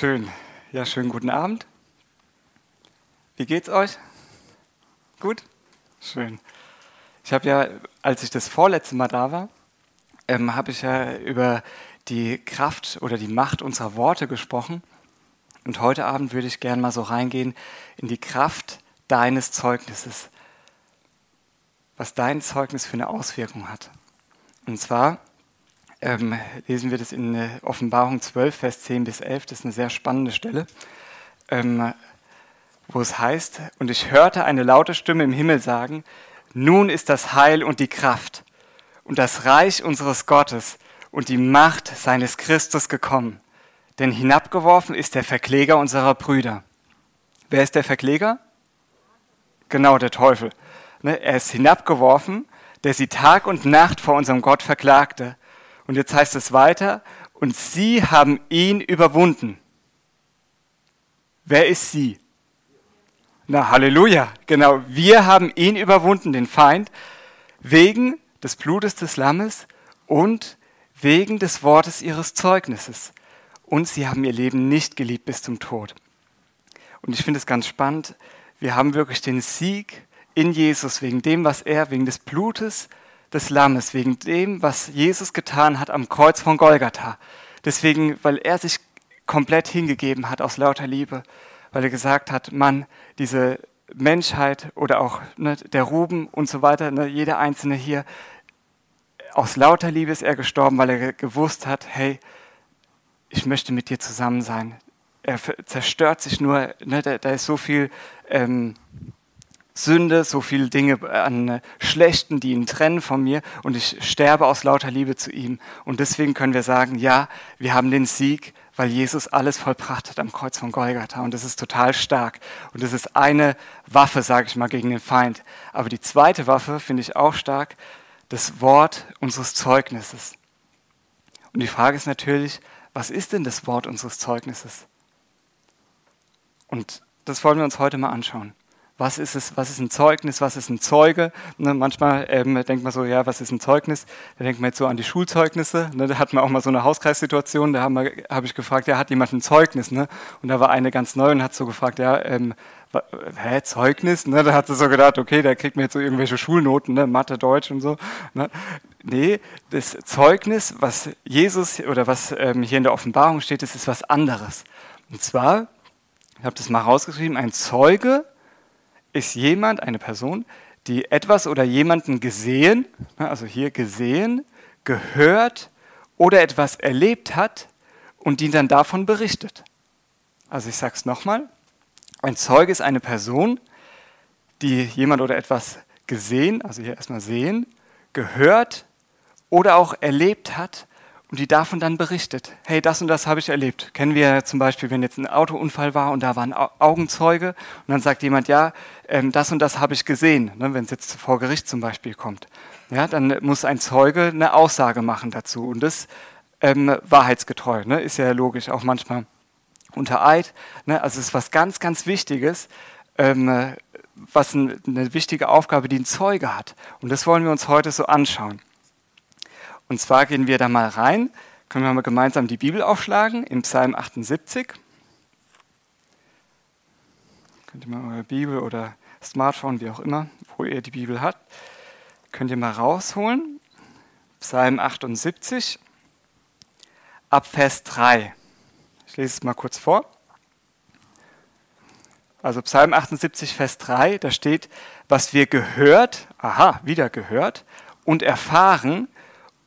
Schön. Ja, schönen guten Abend. Wie geht's euch? Gut? Schön. Ich habe ja, als ich das vorletzte Mal da war, ähm, habe ich ja über die Kraft oder die Macht unserer Worte gesprochen. Und heute Abend würde ich gerne mal so reingehen in die Kraft deines Zeugnisses. Was dein Zeugnis für eine Auswirkung hat. Und zwar ähm, lesen wir das in äh, Offenbarung 12, Vers 10 bis 11. Das ist eine sehr spannende Stelle, ähm, wo es heißt, und ich hörte eine laute Stimme im Himmel sagen, nun ist das Heil und die Kraft und das Reich unseres Gottes und die Macht seines Christus gekommen. Denn hinabgeworfen ist der Verkläger unserer Brüder. Wer ist der Verkläger? Genau, der Teufel. Ne, er ist hinabgeworfen, der sie Tag und Nacht vor unserem Gott verklagte. Und jetzt heißt es weiter, und sie haben ihn überwunden. Wer ist sie? Na, Halleluja, genau. Wir haben ihn überwunden, den Feind, wegen des Blutes des Lammes und wegen des Wortes ihres Zeugnisses. Und sie haben ihr Leben nicht geliebt bis zum Tod. Und ich finde es ganz spannend. Wir haben wirklich den Sieg in Jesus wegen dem, was er, wegen des Blutes des Lammes, wegen dem, was Jesus getan hat am Kreuz von Golgatha. Deswegen, weil er sich komplett hingegeben hat aus lauter Liebe, weil er gesagt hat, Mann, diese Menschheit oder auch ne, der Ruben und so weiter, ne, jeder Einzelne hier, aus lauter Liebe ist er gestorben, weil er gewusst hat, hey, ich möchte mit dir zusammen sein. Er zerstört sich nur, ne, da, da, ist so viel ähm, Sünde, so viele Dinge an Schlechten, die ihn trennen von mir und ich sterbe aus lauter Liebe zu ihm. Und deswegen können wir sagen, ja, wir haben den Sieg, weil Jesus alles vollbracht hat am Kreuz von Golgatha und das ist total stark. Und das ist eine Waffe, sage ich mal, gegen den Feind. Aber die zweite Waffe finde ich auch stark, das Wort unseres Zeugnisses. Und die Frage ist natürlich, was ist denn das Wort unseres Zeugnisses? Und das wollen wir uns heute mal anschauen was ist es, was ist ein Zeugnis, was ist ein Zeuge. Ne, manchmal ähm, denkt man so, ja, was ist ein Zeugnis? Da denkt man jetzt so an die Schulzeugnisse. Ne, da hatten wir auch mal so eine Hauskreissituation, da habe hab ich gefragt, ja, hat jemand ein Zeugnis? Ne? Und da war eine ganz neu und hat so gefragt, ja, ähm, hä, Zeugnis? Ne? Da hat sie so gedacht, okay, da kriegt man jetzt so irgendwelche Schulnoten, ne? Mathe, Deutsch und so. Ne? Nee, das Zeugnis, was Jesus oder was ähm, hier in der Offenbarung steht, das ist was anderes. Und zwar, ich habe das mal rausgeschrieben, ein Zeuge ist jemand, eine Person, die etwas oder jemanden gesehen, ne, also hier gesehen, gehört oder etwas erlebt hat und die dann davon berichtet. Also ich sage es nochmal, ein Zeuge ist eine Person, die jemand oder etwas gesehen, also hier erstmal sehen, gehört oder auch erlebt hat und die davon dann berichtet. Hey, das und das habe ich erlebt. Kennen wir zum Beispiel, wenn jetzt ein Autounfall war und da war ein Augenzeuge und dann sagt jemand, ja, ähm, das und das habe ich gesehen, ne, wenn es jetzt vor Gericht zum Beispiel kommt. Ja, dann muss ein Zeuge eine Aussage machen dazu und das ähm, wahrheitsgetreu, ne, ist ja logisch, auch manchmal unter Eid. Ne, also es ist was ganz, ganz Wichtiges, ähm, was ein, eine wichtige Aufgabe, die ein Zeuge hat. Und das wollen wir uns heute so anschauen. Und zwar gehen wir da mal rein, können wir mal gemeinsam die Bibel aufschlagen in Psalm 78. Könnt ihr mal eure Bibel oder Smartphone, wie auch immer, wo ihr die Bibel habt, könnt ihr mal rausholen. Psalm 78 ab Vers 3. Ich lese es mal kurz vor. Also Psalm 78, Vers 3, da steht, was wir gehört, aha, wieder gehört und erfahren,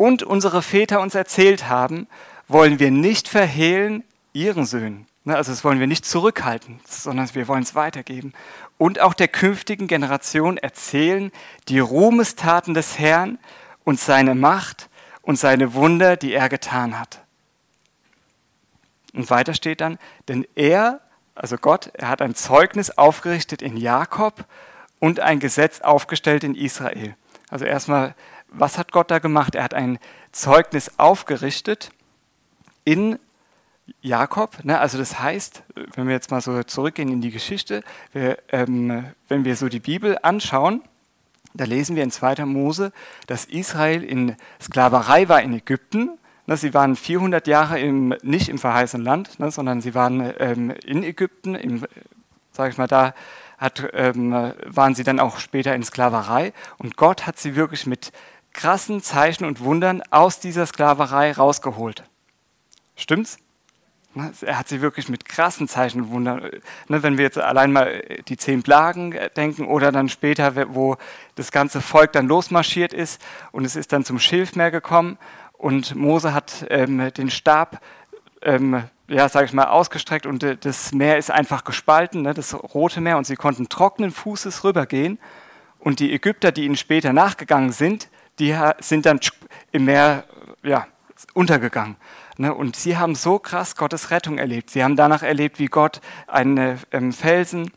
und unsere Väter uns erzählt haben, wollen wir nicht verhehlen ihren Söhnen. Ne, also das wollen wir nicht zurückhalten, sondern wir wollen es weitergeben. Und auch der künftigen Generation erzählen die Ruhmestaten des Herrn und seine Macht und seine Wunder, die er getan hat. Und weiter steht dann, denn er, also Gott, er hat ein Zeugnis aufgerichtet in Jakob und ein Gesetz aufgestellt in Israel. Also erstmal was hat Gott da gemacht? Er hat ein Zeugnis aufgerichtet in Jakob. Ne? Also das heißt, wenn wir jetzt mal so zurückgehen in die Geschichte, wir, ähm, wenn wir so die Bibel anschauen, da lesen wir in 2. Mose, dass Israel in Sklaverei war in Ägypten. Ne, sie waren 400 Jahre im, nicht im verheißenen Land, ne, sondern sie waren ähm, in Ägypten, sage ich mal, da hat, ähm, waren sie dann auch später in Sklaverei. Und Gott hat sie wirklich mit krassen Zeichen und Wundern aus dieser Sklaverei rausgeholt. Stimmt's? Er hat sie wirklich mit krassen Zeichen und Wundern, ne, wenn wir jetzt allein mal die zehn Plagen denken oder dann später, wo das ganze Volk dann losmarschiert ist und es ist dann zum Schilfmeer gekommen und Mose hat ähm, den Stab, ähm, ja, sage ich mal, ausgestreckt und äh, das Meer ist einfach gespalten, ne, das Rote Meer und sie konnten trockenen Fußes rübergehen und die Ägypter, die ihnen später nachgegangen sind, die sind dann im Meer ja, untergegangen. Ne? Und sie haben so krass Gottes Rettung erlebt. Sie haben danach erlebt, wie Gott einen ähm, Felsen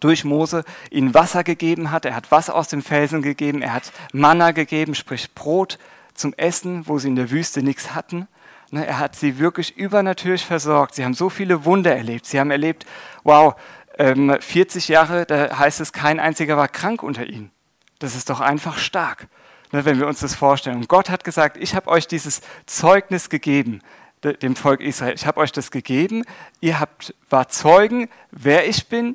durch Mose ihnen Wasser gegeben hat. Er hat Wasser aus dem Felsen gegeben. Er hat Manna gegeben, sprich Brot zum Essen, wo sie in der Wüste nichts hatten. Ne? Er hat sie wirklich übernatürlich versorgt. Sie haben so viele Wunder erlebt. Sie haben erlebt, wow, 40 ähm, Jahre, da heißt es, kein einziger war krank unter ihnen. Das ist doch einfach stark wenn wir uns das vorstellen. Und Gott hat gesagt, ich habe euch dieses Zeugnis gegeben, dem Volk Israel. Ich habe euch das gegeben. Ihr habt, war Zeugen, wer ich bin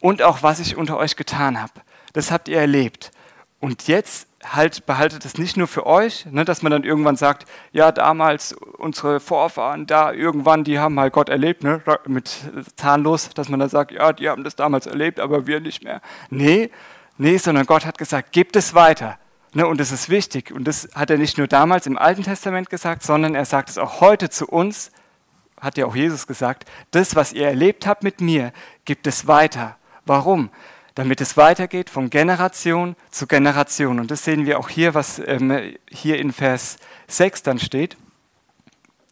und auch was ich unter euch getan habe. Das habt ihr erlebt. Und jetzt halt, behaltet es nicht nur für euch, ne, dass man dann irgendwann sagt, ja, damals unsere Vorfahren da irgendwann, die haben halt Gott erlebt, ne, mit zahnlos, dass man dann sagt, ja, die haben das damals erlebt, aber wir nicht mehr. Nee, nee, sondern Gott hat gesagt, gebt es weiter. Ne, und das ist wichtig. Und das hat er nicht nur damals im Alten Testament gesagt, sondern er sagt es auch heute zu uns, hat ja auch Jesus gesagt, das, was ihr erlebt habt mit mir, gibt es weiter. Warum? Damit es weitergeht von Generation zu Generation. Und das sehen wir auch hier, was ähm, hier in Vers 6 dann steht.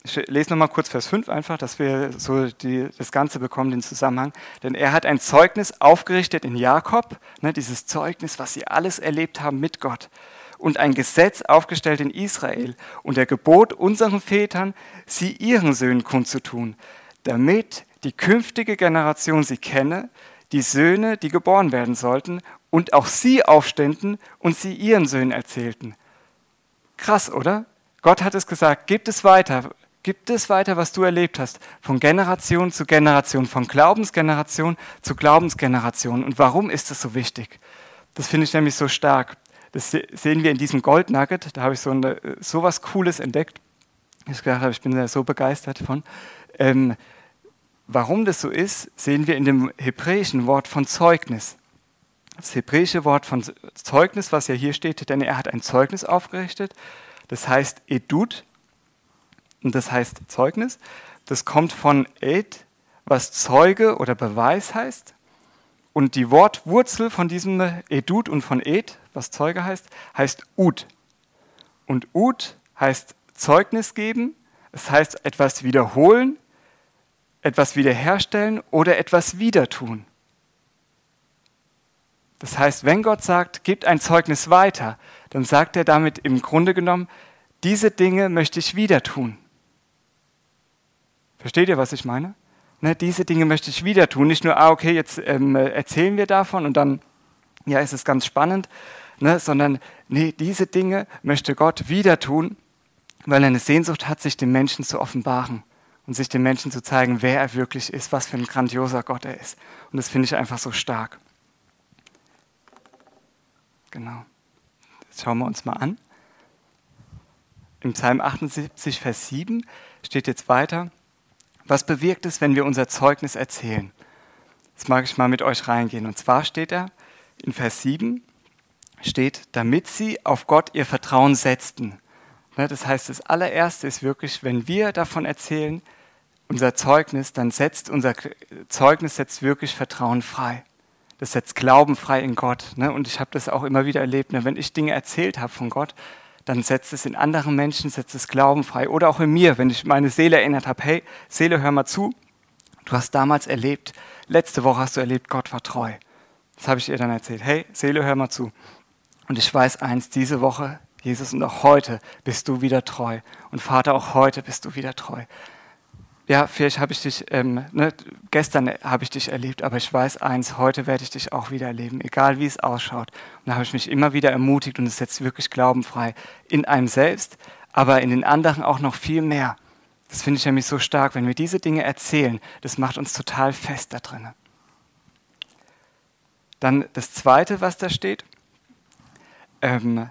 Ich lese nochmal kurz Vers 5 einfach, dass wir so die, das Ganze bekommen, den Zusammenhang. Denn er hat ein Zeugnis aufgerichtet in Jakob, ne, dieses Zeugnis, was sie alles erlebt haben mit Gott. Und ein Gesetz aufgestellt in Israel und der Gebot unseren Vätern, sie ihren Söhnen kundzutun, damit die künftige Generation sie kenne, die Söhne, die geboren werden sollten, und auch sie aufständen und sie ihren Söhnen erzählten. Krass, oder? Gott hat es gesagt, gibt es weiter, Gib es weiter, was du erlebt hast, von Generation zu Generation, von Glaubensgeneration zu Glaubensgeneration. Und warum ist das so wichtig? Das finde ich nämlich so stark. Das sehen wir in diesem Gold Nugget. Da habe ich so, eine, so was Cooles entdeckt. Ich, gedacht, ich bin da so begeistert von. Ähm, warum das so ist, sehen wir in dem hebräischen Wort von Zeugnis. Das hebräische Wort von Zeugnis, was ja hier steht, denn er hat ein Zeugnis aufgerichtet. Das heißt Edut und das heißt Zeugnis. Das kommt von Ed, was Zeuge oder Beweis heißt. Und die Wortwurzel von diesem Edut und von Ed, was Zeuge heißt, heißt Ud. Und Ud heißt Zeugnis geben, es heißt etwas wiederholen, etwas wiederherstellen oder etwas wieder tun. Das heißt, wenn Gott sagt, gebt ein Zeugnis weiter, dann sagt er damit im Grunde genommen, diese Dinge möchte ich wieder tun. Versteht ihr, was ich meine? Ne, diese Dinge möchte ich wieder tun. Nicht nur, ah, okay, jetzt ähm, erzählen wir davon und dann, ja, ist es ganz spannend, ne, sondern, nee, diese Dinge möchte Gott wieder tun, weil er eine Sehnsucht hat, sich den Menschen zu offenbaren und sich den Menschen zu zeigen, wer er wirklich ist, was für ein grandioser Gott er ist. Und das finde ich einfach so stark. Genau. Jetzt schauen wir uns mal an. Im Psalm 78, Vers 7 steht jetzt weiter, was bewirkt es, wenn wir unser Zeugnis erzählen? Das mag ich mal mit euch reingehen. Und zwar steht da in Vers 7, steht, damit sie auf Gott ihr Vertrauen setzten. Ne, das heißt, das allererste ist wirklich, wenn wir davon erzählen, unser Zeugnis, dann setzt unser Zeugnis setzt wirklich Vertrauen frei. Das setzt Glauben frei in Gott. Ne? Und ich habe das auch immer wieder erlebt. Ne? Wenn ich Dinge erzählt habe von Gott, dann setzt es in anderen Menschen, setzt es Glauben frei. Oder auch in mir, wenn ich meine Seele erinnert habe, hey, Seele, hör mal zu, du hast damals erlebt, letzte Woche hast du erlebt, Gott war treu. Das habe ich ihr dann erzählt. Hey, Seele, hör mal zu. Und ich weiß eins, diese Woche, Jesus, und auch heute bist du wieder treu. Und Vater, auch heute bist du wieder treu ja, vielleicht habe ich dich, ähm, ne, gestern habe ich dich erlebt, aber ich weiß eins, heute werde ich dich auch wieder erleben, egal wie es ausschaut. Und da habe ich mich immer wieder ermutigt und es setzt wirklich Glauben frei in einem selbst, aber in den anderen auch noch viel mehr. Das finde ich nämlich so stark, wenn wir diese Dinge erzählen, das macht uns total fest da drin. Dann das Zweite, was da steht, ähm,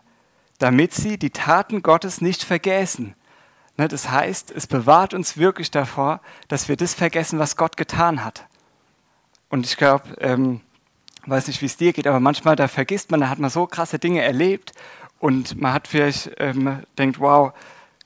damit sie die Taten Gottes nicht vergessen. Ne, das heißt, es bewahrt uns wirklich davor, dass wir das vergessen, was Gott getan hat. Und ich glaube, ähm, weiß nicht, wie es dir geht, aber manchmal da vergisst man, da hat man so krasse Dinge erlebt und man hat vielleicht ähm, denkt, wow,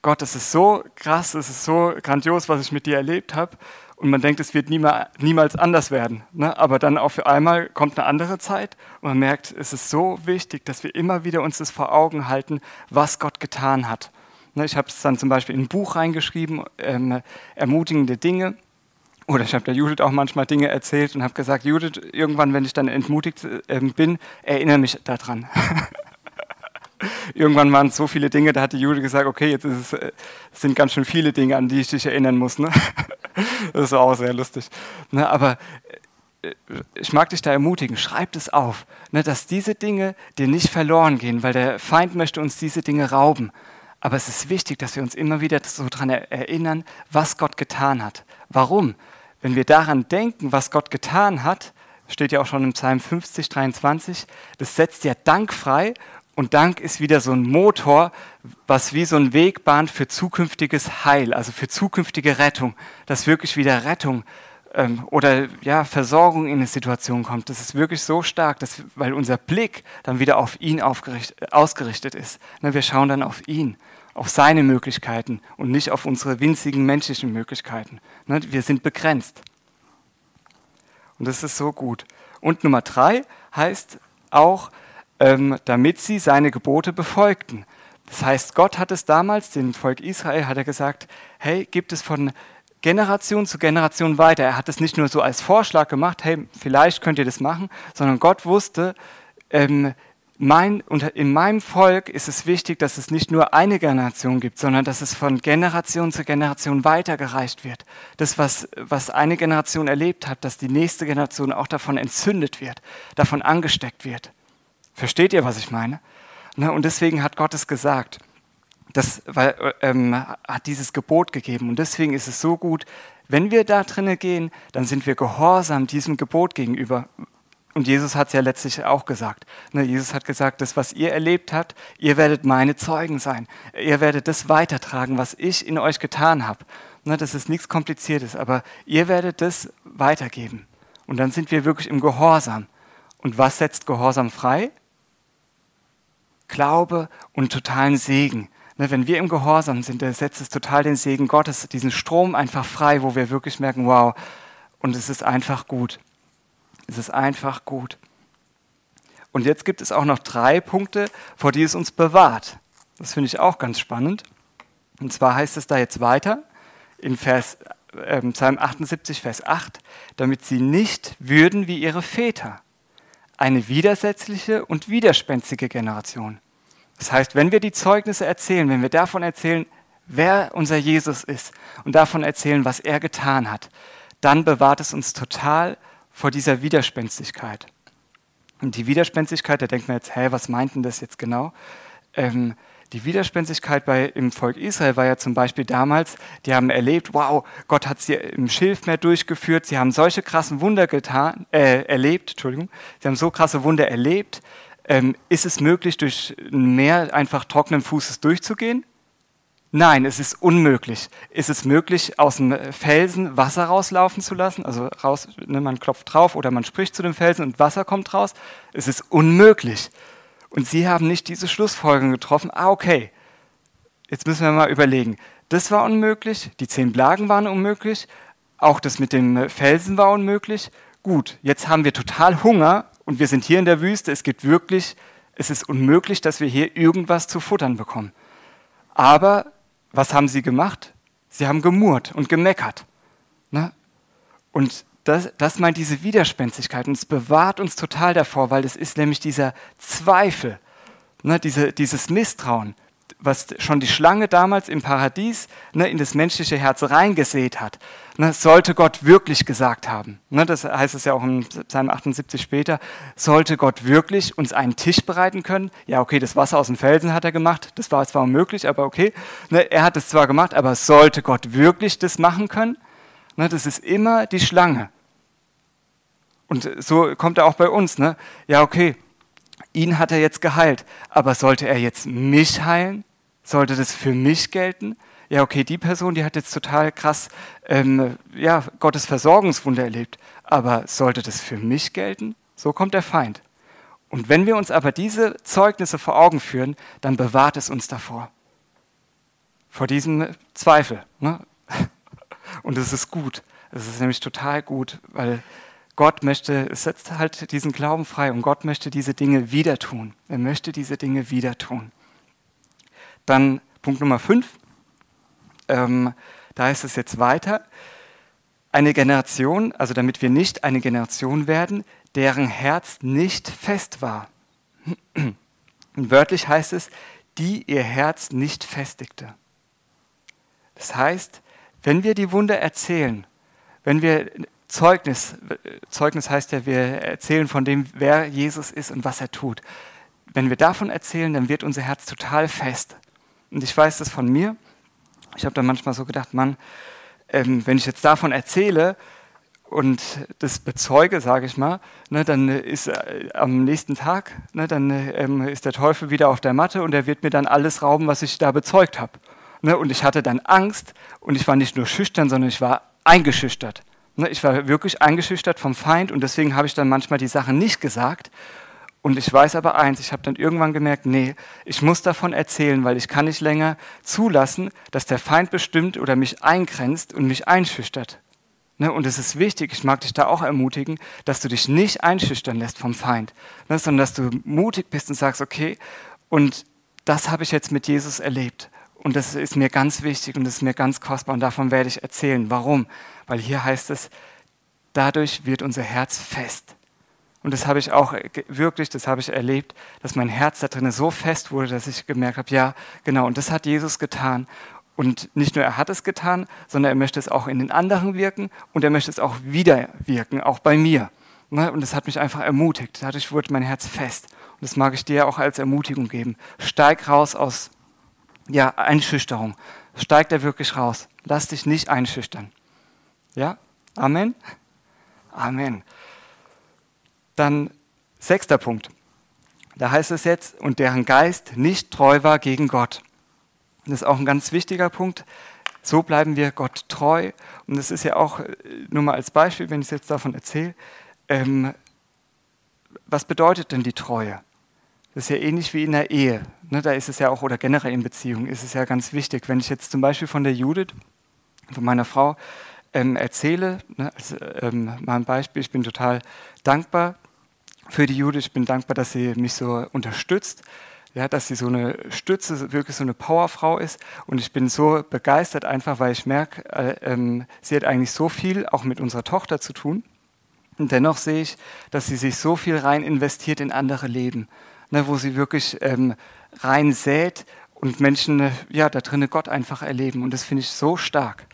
Gott, das ist so krass, das ist so grandios, was ich mit dir erlebt habe. Und man denkt, es wird niemals anders werden. Ne? Aber dann auf einmal kommt eine andere Zeit und man merkt, es ist so wichtig, dass wir immer wieder uns das vor Augen halten, was Gott getan hat. Ne? Ich habe es dann zum Beispiel in ein Buch reingeschrieben, ähm, ermutigende Dinge. Oder ich habe der Judith auch manchmal Dinge erzählt und habe gesagt, Judith, irgendwann, wenn ich dann entmutigt äh, bin, erinnere mich daran. irgendwann waren es so viele Dinge, da hat die Jude gesagt, okay, jetzt es, äh, sind ganz schön viele Dinge, an die ich dich erinnern muss. Ne? Das war auch sehr lustig. Ne? Aber äh, ich mag dich da ermutigen, schreib es auf, ne? dass diese Dinge dir nicht verloren gehen, weil der Feind möchte uns diese Dinge rauben. Aber es ist wichtig, dass wir uns immer wieder so daran erinnern, was Gott getan hat. Warum? Wenn wir daran denken, was Gott getan hat, steht ja auch schon im Psalm 50, 23, das setzt ja Dank frei und Dank ist wieder so ein Motor, was wie so ein Weg bahnt für zukünftiges Heil, also für zukünftige Rettung, dass wirklich wieder Rettung ähm, oder ja, Versorgung in eine Situation kommt. Das ist wirklich so stark, dass, weil unser Blick dann wieder auf ihn ausgerichtet ist. Ne, wir schauen dann auf ihn, auf seine Möglichkeiten und nicht auf unsere winzigen menschlichen Möglichkeiten. Ne, wir sind begrenzt. Und das ist so gut. Und Nummer drei heißt auch, ähm, damit sie seine Gebote befolgten. Das heißt, Gott hat es damals, dem Volk Israel, hat er gesagt, hey, gibt es von Generation zu Generation weiter. Er hat es nicht nur so als Vorschlag gemacht, hey, vielleicht könnt ihr das machen, sondern Gott wusste, ähm, mein, in meinem Volk ist es wichtig, dass es nicht nur eine Generation gibt, sondern dass es von Generation zu Generation weitergereicht wird. Das, was, was eine Generation erlebt hat, dass die nächste Generation auch davon entzündet wird, davon angesteckt wird. Versteht ihr, was ich meine? Ne, und deswegen hat Gott es gesagt. Das weil, ähm, hat dieses Gebot gegeben. Und deswegen ist es so gut, wenn wir da drinnen gehen, dann sind wir gehorsam diesem Gebot gegenüber. Und Jesus hat es ja letztlich auch gesagt. Ne, Jesus hat gesagt, das, was ihr erlebt habt, ihr werdet meine Zeugen sein. Ihr werdet das weitertragen, was ich in euch getan habe. Ne, das ist nichts Kompliziertes, aber ihr werdet das weitergeben. Und dann sind wir wirklich im Gehorsam. Und was setzt Gehorsam frei? Glaube und totalen Segen. Ne, wenn wir im Gehorsam sind, dann setzt es total den Segen Gottes, diesen Strom einfach frei, wo wir wirklich merken, wow, und es ist einfach gut. Es ist einfach gut. Und jetzt gibt es auch noch drei Punkte, vor die es uns bewahrt. Das finde ich auch ganz spannend. Und zwar heißt es da jetzt weiter in Vers, äh, Psalm 78, Vers 8, damit sie nicht würden wie ihre Väter eine widersetzliche und widerspenstige Generation. Das heißt, wenn wir die Zeugnisse erzählen, wenn wir davon erzählen, wer unser Jesus ist und davon erzählen, was er getan hat, dann bewahrt es uns total vor dieser Widerspenstigkeit. Und die Widerspenstigkeit, da denkt man jetzt, hä, was meint denn das jetzt genau? Ähm, die Widerspenstigkeit bei, im Volk Israel war ja zum Beispiel damals, die haben erlebt, wow, Gott hat sie im Schilfmeer durchgeführt, sie haben solche krassen Wunder getan, äh, erlebt, Entschuldigung, sie haben so krasse Wunder erlebt. Ähm, ist es möglich, durch ein Meer einfach trockenen Fußes durchzugehen? Nein, es ist unmöglich. Ist es möglich, aus dem Felsen Wasser rauslaufen zu lassen? Also raus, ne, man klopft drauf oder man spricht zu dem Felsen und Wasser kommt raus? Es ist unmöglich. Und sie haben nicht diese Schlussfolgerung getroffen, ah okay, jetzt müssen wir mal überlegen, das war unmöglich, die zehn Plagen waren unmöglich, auch das mit dem Felsen war unmöglich. Gut, jetzt haben wir total Hunger und wir sind hier in der Wüste, es gibt wirklich, es ist unmöglich, dass wir hier irgendwas zu futtern bekommen. Aber was haben sie gemacht? Sie haben gemurrt und gemeckert. Ne? Und das, das meint diese Widerspenstigkeit und es bewahrt uns total davor, weil es ist nämlich dieser Zweifel, ne, diese, dieses Misstrauen. Was schon die Schlange damals im Paradies ne, in das menschliche Herz reingesät hat, ne, sollte Gott wirklich gesagt haben. Ne, das heißt es ja auch im Psalm 78 später, sollte Gott wirklich uns einen Tisch bereiten können? Ja, okay, das Wasser aus dem Felsen hat er gemacht, das war zwar unmöglich, aber okay. Ne, er hat es zwar gemacht, aber sollte Gott wirklich das machen können? Ne, das ist immer die Schlange. Und so kommt er auch bei uns. Ne? Ja, okay, ihn hat er jetzt geheilt, aber sollte er jetzt mich heilen? Sollte das für mich gelten? Ja, okay, die Person, die hat jetzt total krass ähm, ja, Gottes Versorgungswunder erlebt, aber sollte das für mich gelten? So kommt der Feind. Und wenn wir uns aber diese Zeugnisse vor Augen führen, dann bewahrt es uns davor. Vor diesem Zweifel. Ne? Und es ist gut. Es ist nämlich total gut, weil Gott möchte, es setzt halt diesen Glauben frei und Gott möchte diese Dinge wieder tun. Er möchte diese Dinge wieder tun. Dann Punkt Nummer 5, ähm, da ist es jetzt weiter. Eine Generation, also damit wir nicht eine Generation werden, deren Herz nicht fest war. Und wörtlich heißt es, die ihr Herz nicht festigte. Das heißt, wenn wir die Wunder erzählen, wenn wir Zeugnis, Zeugnis heißt ja, wir erzählen von dem, wer Jesus ist und was er tut. Wenn wir davon erzählen, dann wird unser Herz total fest. Und ich weiß das von mir. Ich habe dann manchmal so gedacht, Mann, ähm, wenn ich jetzt davon erzähle und das bezeuge, sage ich mal, ne, dann ist äh, am nächsten Tag, ne, dann ähm, ist der Teufel wieder auf der Matte und er wird mir dann alles rauben, was ich da bezeugt habe. Ne, und ich hatte dann Angst und ich war nicht nur schüchtern, sondern ich war eingeschüchtert. Ne, ich war wirklich eingeschüchtert vom Feind und deswegen habe ich dann manchmal die Sachen nicht gesagt. Und ich weiß aber eins, ich habe dann irgendwann gemerkt, nee, ich muss davon erzählen, weil ich kann nicht länger zulassen, dass der Feind bestimmt oder mich eingrenzt und mich einschüchtert. Ne, und es ist wichtig, ich mag dich da auch ermutigen, dass du dich nicht einschüchtern lässt vom Feind, ne, sondern dass du mutig bist und sagst, okay, und das habe ich jetzt mit Jesus erlebt. Und das ist mir ganz wichtig und das ist mir ganz kostbar und davon werde ich erzählen. Warum? Weil hier heißt es, dadurch wird unser Herz fest. Und das habe ich auch wirklich, das habe ich erlebt, dass mein Herz da drin so fest wurde, dass ich gemerkt habe, ja, genau, und das hat Jesus getan. Und nicht nur er hat es getan, sondern er möchte es auch in den anderen wirken und er möchte es auch wieder wirken, auch bei mir. Ne? Und das hat mich einfach ermutigt. Dadurch wurde mein Herz fest. Und das mag ich dir auch als Ermutigung geben. Steig raus aus ja, Einschüchterung. Steig da wirklich raus. Lass dich nicht einschüchtern. Ja? Amen? Amen. Dann sechster Punkt. Da heißt es jetzt, und deren Geist nicht treu war gegen Gott. Das ist auch ein ganz wichtiger Punkt. So bleiben wir Gott treu. Und das ist ja auch, äh, nur mal als Beispiel, wenn ich jetzt davon erzähle, ähm, was bedeutet denn die Treue? Das ist ja ähnlich wie in der Ehe. Ne, da ist es ja auch, oder generell in Beziehungen ist es ja ganz wichtig. Wenn ich jetzt zum Beispiel von der Judith, von meiner Frau, ähm, erzähle, ne, also, ähm, mal ein Beispiel, ich bin total dankbar für die Judith, ich bin dankbar, dass sie mich so unterstützt, ja, dass sie so eine Stütze, wirklich so eine Powerfrau ist. Und ich bin so begeistert einfach, weil ich merke, äh, ähm, sie hat eigentlich so viel auch mit unserer Tochter zu tun. Und dennoch sehe ich, dass sie sich so viel rein investiert in andere Leben ne, wo sie wirklich ähm, rein sät und Menschen ja, da drinnen Gott einfach erleben. Und das finde ich so stark.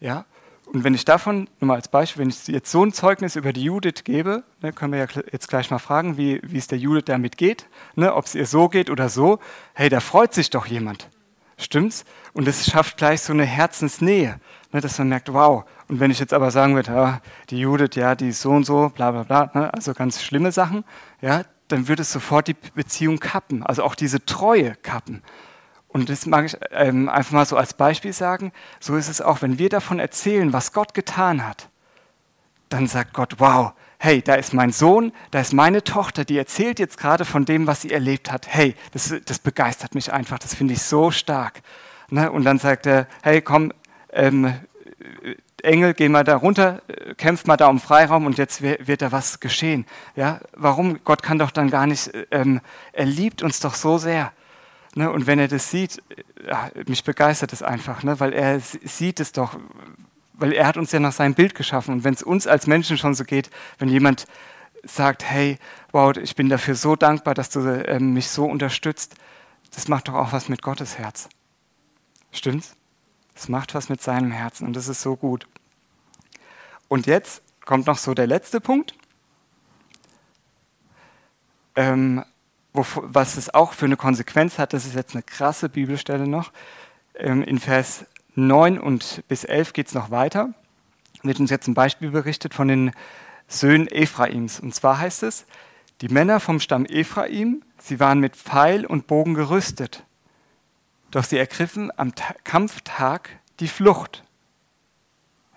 Ja? Und wenn ich davon, nur mal als Beispiel, wenn ich jetzt so ein Zeugnis über die Judith gebe, ne, können wir ja jetzt gleich mal fragen, wie, wie es der Judith damit geht, ne, ob es ihr so geht oder so. Hey, da freut sich doch jemand. Stimmt's? Und es schafft gleich so eine Herzensnähe, ne, dass man merkt, wow. Und wenn ich jetzt aber sagen würde, ja, die Judith, ja, die ist so und so, bla bla bla, ne, also ganz schlimme Sachen, ja, dann würde es sofort die Beziehung kappen, also auch diese Treue kappen. Und das mag ich ähm, einfach mal so als Beispiel sagen. So ist es auch, wenn wir davon erzählen, was Gott getan hat, dann sagt Gott, wow, hey, da ist mein Sohn, da ist meine Tochter, die erzählt jetzt gerade von dem, was sie erlebt hat. Hey, das, das begeistert mich einfach, das finde ich so stark. Ne? Und dann sagt er, hey, komm, ähm, Engel, geh mal da runter, äh, kämpf mal da um Freiraum und jetzt wird da was geschehen. Ja, warum? Gott kann doch dann gar nicht, ähm, er liebt uns doch so sehr. Ne? Und wenn er das sieht, äh, ja, mich begeistert es einfach, ne? weil er sieht es doch, weil er hat uns ja nach seinem Bild geschaffen. Und wenn es uns als Menschen schon so geht, wenn jemand sagt, hey, wow, ich bin dafür so dankbar, dass du äh, mich so unterstützt, das macht doch auch was mit Gottes Herz. Stimmt's? Es macht was mit seinem Herzen und das ist so gut. Und jetzt kommt noch so der letzte Punkt, ähm, wo, was es auch für eine Konsequenz hat. Das ist jetzt eine krasse Bibelstelle noch. Ähm, in Vers 9 und bis 11 geht es noch weiter. Wird uns jetzt ein Beispiel berichtet von den Söhnen Ephraims. Und zwar heißt es, die Männer vom Stamm Ephraim, sie waren mit Pfeil und Bogen gerüstet. Doch sie ergriffen am Kampftag die Flucht.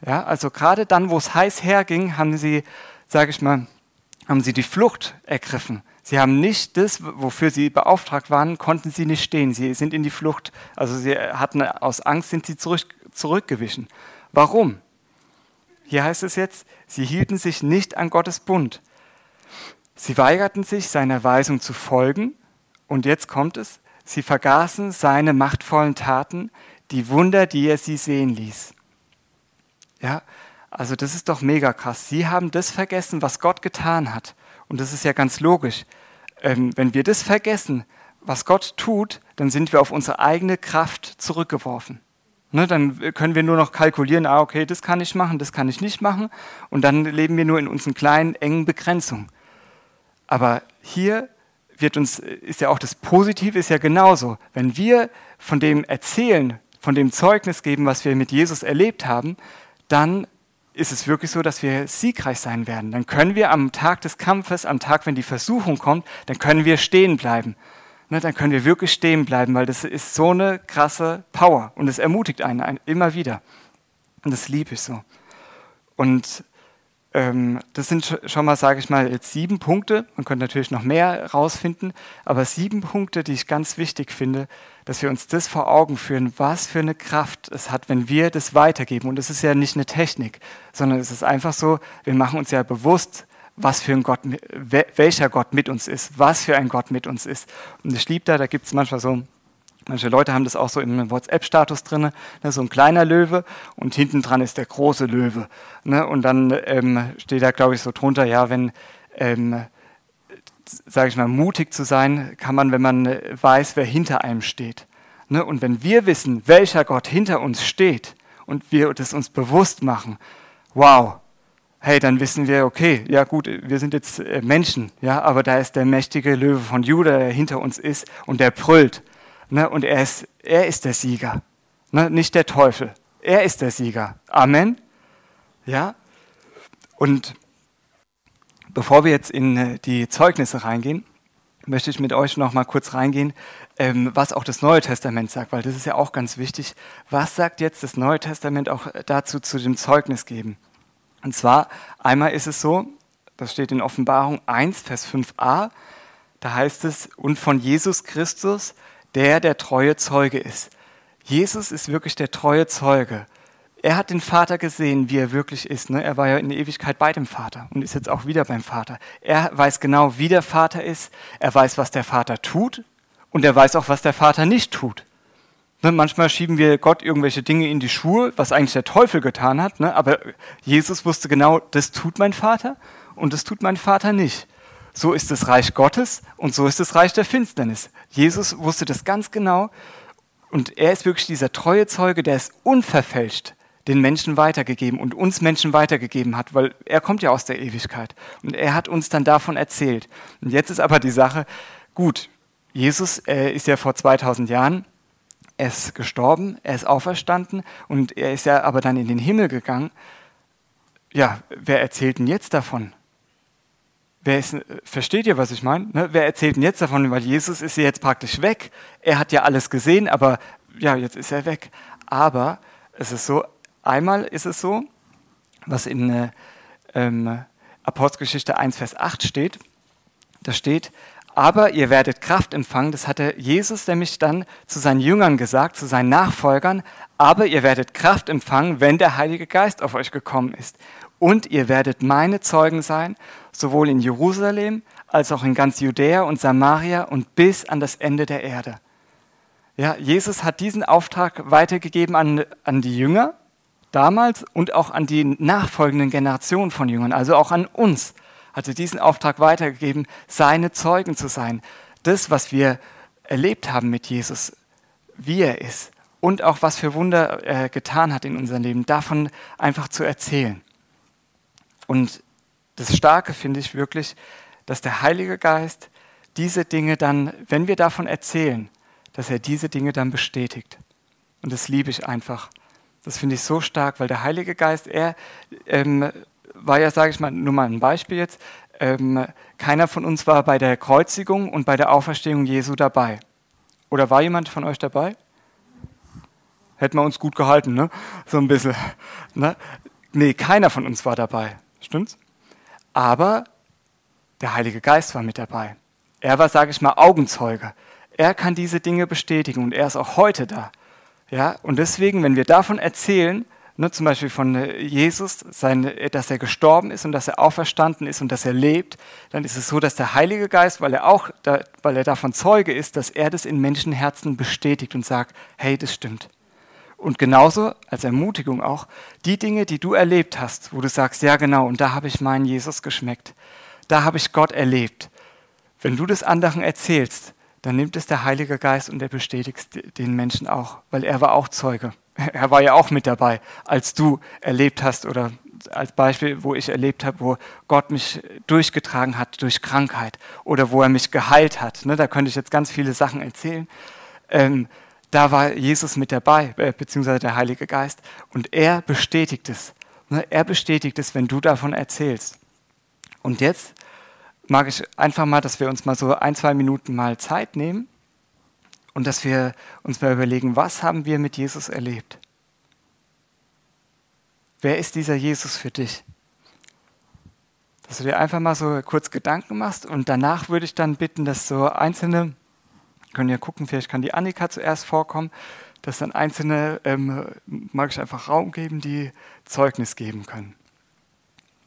Ja, also gerade dann, wo es heiß herging, haben sie, sage ich mal, haben sie die Flucht ergriffen. Sie haben nicht das, wofür sie beauftragt waren, konnten sie nicht stehen. Sie sind in die Flucht, also sie hatten aus Angst sind sie zurück, zurückgewichen. Warum? Hier heißt es jetzt, sie hielten sich nicht an Gottes Bund. Sie weigerten sich, seiner Weisung zu folgen. Und jetzt kommt es, sie vergaßen seine machtvollen Taten, die Wunder, die er sie sehen ließ. Ja, also das ist doch mega krass. Sie haben das vergessen, was Gott getan hat. Und das ist ja ganz logisch. Ähm, wenn wir das vergessen, was Gott tut, dann sind wir auf unsere eigene Kraft zurückgeworfen. Ne, dann können wir nur noch kalkulieren, ah, okay, das kann ich machen, das kann ich nicht machen. Und dann leben wir nur in unseren kleinen, engen Begrenzungen. Aber hier wird uns, ist ja auch das Positive, ist ja genauso. Wenn wir von dem erzählen, von dem Zeugnis geben, was wir mit Jesus erlebt haben, dann ist es wirklich so, dass wir siegreich sein werden. Dann können wir am Tag des Kampfes, am Tag, wenn die Versuchung kommt, dann können wir stehen bleiben. Ne, dann können wir wirklich stehen bleiben, weil das ist so eine krasse Power und es ermutigt einen, immer wieder. Und das liebe ich so. Und ähm, das sind schon mal, sage ich mal, jetzt sieben Punkte. Man könnte natürlich noch mehr rausfinden, aber sieben Punkte, die ich ganz wichtig finde, dass wir uns das vor Augen führen, was für eine Kraft es hat, wenn wir das weitergeben. Und es ist ja nicht eine Technik, sondern es ist einfach so, wir machen uns ja bewusst, was für ein Gott, welcher Gott mit uns ist, was für ein Gott mit uns ist. Und ich liebe da, da gibt es manchmal so Manche Leute haben das auch so im WhatsApp-Status drin, ne, so ein kleiner Löwe und hinten dran ist der große Löwe. Ne, und dann ähm, steht da, glaube ich, so drunter, ja, wenn, ähm, sage ich mal, mutig zu sein, kann man, wenn man weiß, wer hinter einem steht. Ne, und wenn wir wissen, welcher Gott hinter uns steht und wir das uns bewusst machen, wow, hey, dann wissen wir, okay, ja gut, wir sind jetzt äh, Menschen, ja, aber da ist der mächtige Löwe von Juda, der hinter uns ist und der brüllt. Ne? Und er ist, er ist der Sieger, ne? nicht der Teufel. Er ist der Sieger. Amen. Ja. Und bevor wir jetzt in äh, die Zeugnisse reingehen, möchte ich mit euch noch mal kurz reingehen, ähm, was auch das Neue Testament sagt, weil das ist ja auch ganz wichtig. Was sagt jetzt das Neue Testament auch dazu zu dem Zeugnis geben? Und zwar, einmal ist es so, das steht in Offenbarung 1, Vers 5a, da heißt es, und von Jesus Christus, der der treue Zeuge ist. Jesus ist wirklich der treue Zeuge. Er hat den Vater gesehen, wie er wirklich ist. Ne? Er war ja in der Ewigkeit bei dem Vater und ist jetzt auch wieder beim Vater. Er weiß genau, wie der Vater ist. Er weiß, was der Vater tut und er weiß auch, was der Vater nicht tut. Ne? Manchmal schieben wir Gott irgendwelche Dinge in die Schuhe, was eigentlich der Teufel getan hat. Ne? Aber Jesus wusste genau, das tut mein Vater und das tut mein Vater nicht. So ist das Reich Gottes und so ist das Reich der Finsternis. Jesus wusste das ganz genau und er ist wirklich dieser treue Zeuge, der es unverfälscht den Menschen weitergegeben und uns Menschen weitergegeben hat, weil er kommt ja aus der Ewigkeit und er hat uns dann davon erzählt. Und jetzt ist aber die Sache, gut, Jesus äh, ist ja vor 2000 Jahren, er ist gestorben, er ist auferstanden und er ist ja aber dann in den Himmel gegangen. Ja, wer erzählt denn jetzt davon? Wer ist, versteht ihr, was ich meine? Ne? Wer erzählt denn jetzt davon? Weil Jesus ist ja jetzt praktisch weg. Er hat ja alles gesehen, aber ja, jetzt ist er weg. Aber es ist so, einmal ist es so, was in äh, ähm, Apostelgeschichte 1, Vers 8 steht, da steht, aber ihr werdet Kraft empfangen, das hatte Jesus nämlich dann zu seinen Jüngern gesagt, zu seinen Nachfolgern, aber ihr werdet Kraft empfangen, wenn der Heilige Geist auf euch gekommen ist. Und ihr werdet meine Zeugen sein, sowohl in Jerusalem als auch in ganz Judäa und Samaria und bis an das Ende der Erde. Ja, Jesus hat diesen Auftrag weitergegeben an, an die Jünger damals und auch an die nachfolgenden Generationen von Jüngern, also auch an uns, hat er diesen Auftrag weitergegeben, seine Zeugen zu sein. Das, was wir erlebt haben mit Jesus, wie er ist und auch was für Wunder er getan hat in unserem Leben, davon einfach zu erzählen. Und das Starke finde ich wirklich, dass der Heilige Geist diese Dinge dann, wenn wir davon erzählen, dass er diese Dinge dann bestätigt. Und das liebe ich einfach. Das finde ich so stark, weil der Heilige Geist, er ähm, war ja, sage ich mal, nur mal ein Beispiel jetzt, ähm, keiner von uns war bei der Kreuzigung und bei der Auferstehung Jesu dabei. Oder war jemand von euch dabei? Hätten wir uns gut gehalten, ne? So ein bisschen. Ne? Nee, keiner von uns war dabei. Stimmt's? Aber der Heilige Geist war mit dabei. Er war, sage ich mal, Augenzeuge. Er kann diese Dinge bestätigen und er ist auch heute da. Ja? Und deswegen, wenn wir davon erzählen, ne, zum Beispiel von äh, Jesus, sein, dass er gestorben ist und dass er auferstanden ist und dass er lebt, dann ist es so, dass der Heilige Geist, weil er auch, da, weil er davon Zeuge ist, dass er das in Menschenherzen bestätigt und sagt, hey, das stimmt. Und genauso als Ermutigung auch, die Dinge, die du erlebt hast, wo du sagst, ja genau, und da habe ich meinen Jesus geschmeckt, da habe ich Gott erlebt. Wenn du das anderen erzählst, dann nimmt es der Heilige Geist und er bestätigt den Menschen auch, weil er war auch Zeuge. Er war ja auch mit dabei, als du erlebt hast oder als Beispiel, wo ich erlebt habe, wo Gott mich durchgetragen hat durch Krankheit oder wo er mich geheilt hat. Ne, da könnte ich jetzt ganz viele Sachen erzählen. Ähm, da war Jesus mit dabei, äh, beziehungsweise der Heilige Geist. Und er bestätigt es. Ne, er bestätigt es, wenn du davon erzählst. Und jetzt mag ich einfach mal, dass wir uns mal so ein, zwei Minuten mal Zeit nehmen und dass wir uns mal überlegen, was haben wir mit Jesus erlebt? Wer ist dieser Jesus für dich? Dass du dir einfach mal so kurz Gedanken machst und danach würde ich dann bitten, dass so einzelne, können ja gucken, vielleicht kann die Annika zuerst vorkommen, dass dann einzelne, ähm, mag ich einfach Raum geben, die Zeugnis geben können.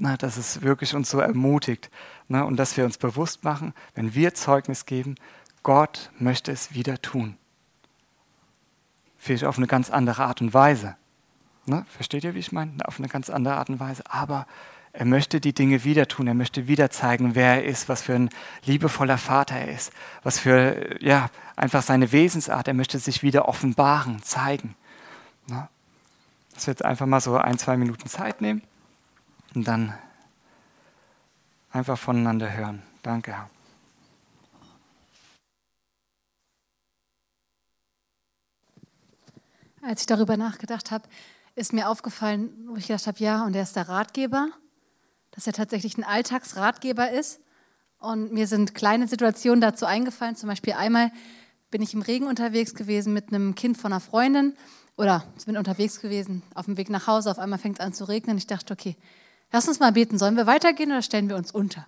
Na, dass es wirklich uns so ermutigt na, und dass wir uns bewusst machen, wenn wir Zeugnis geben, Gott möchte es wieder tun. Vielleicht auf eine ganz andere Art und Weise. Ne? Versteht ihr, wie ich meine? Auf eine ganz andere Art und Weise. Aber er möchte die Dinge wieder tun. Er möchte wieder zeigen, wer er ist, was für ein liebevoller Vater er ist, was für, ja, einfach seine Wesensart. Er möchte sich wieder offenbaren, zeigen. Ne? Dass wir jetzt einfach mal so ein, zwei Minuten Zeit nehmen und dann einfach voneinander hören. Danke, Herr. Als ich darüber nachgedacht habe, ist mir aufgefallen, wo ich gedacht habe, ja, und er ist der Ratgeber, dass er tatsächlich ein Alltagsratgeber ist. Und mir sind kleine Situationen dazu eingefallen. Zum Beispiel einmal bin ich im Regen unterwegs gewesen mit einem Kind von einer Freundin oder bin unterwegs gewesen auf dem Weg nach Hause. Auf einmal fängt es an zu regnen. Ich dachte, okay, lass uns mal beten. Sollen wir weitergehen oder stellen wir uns unter?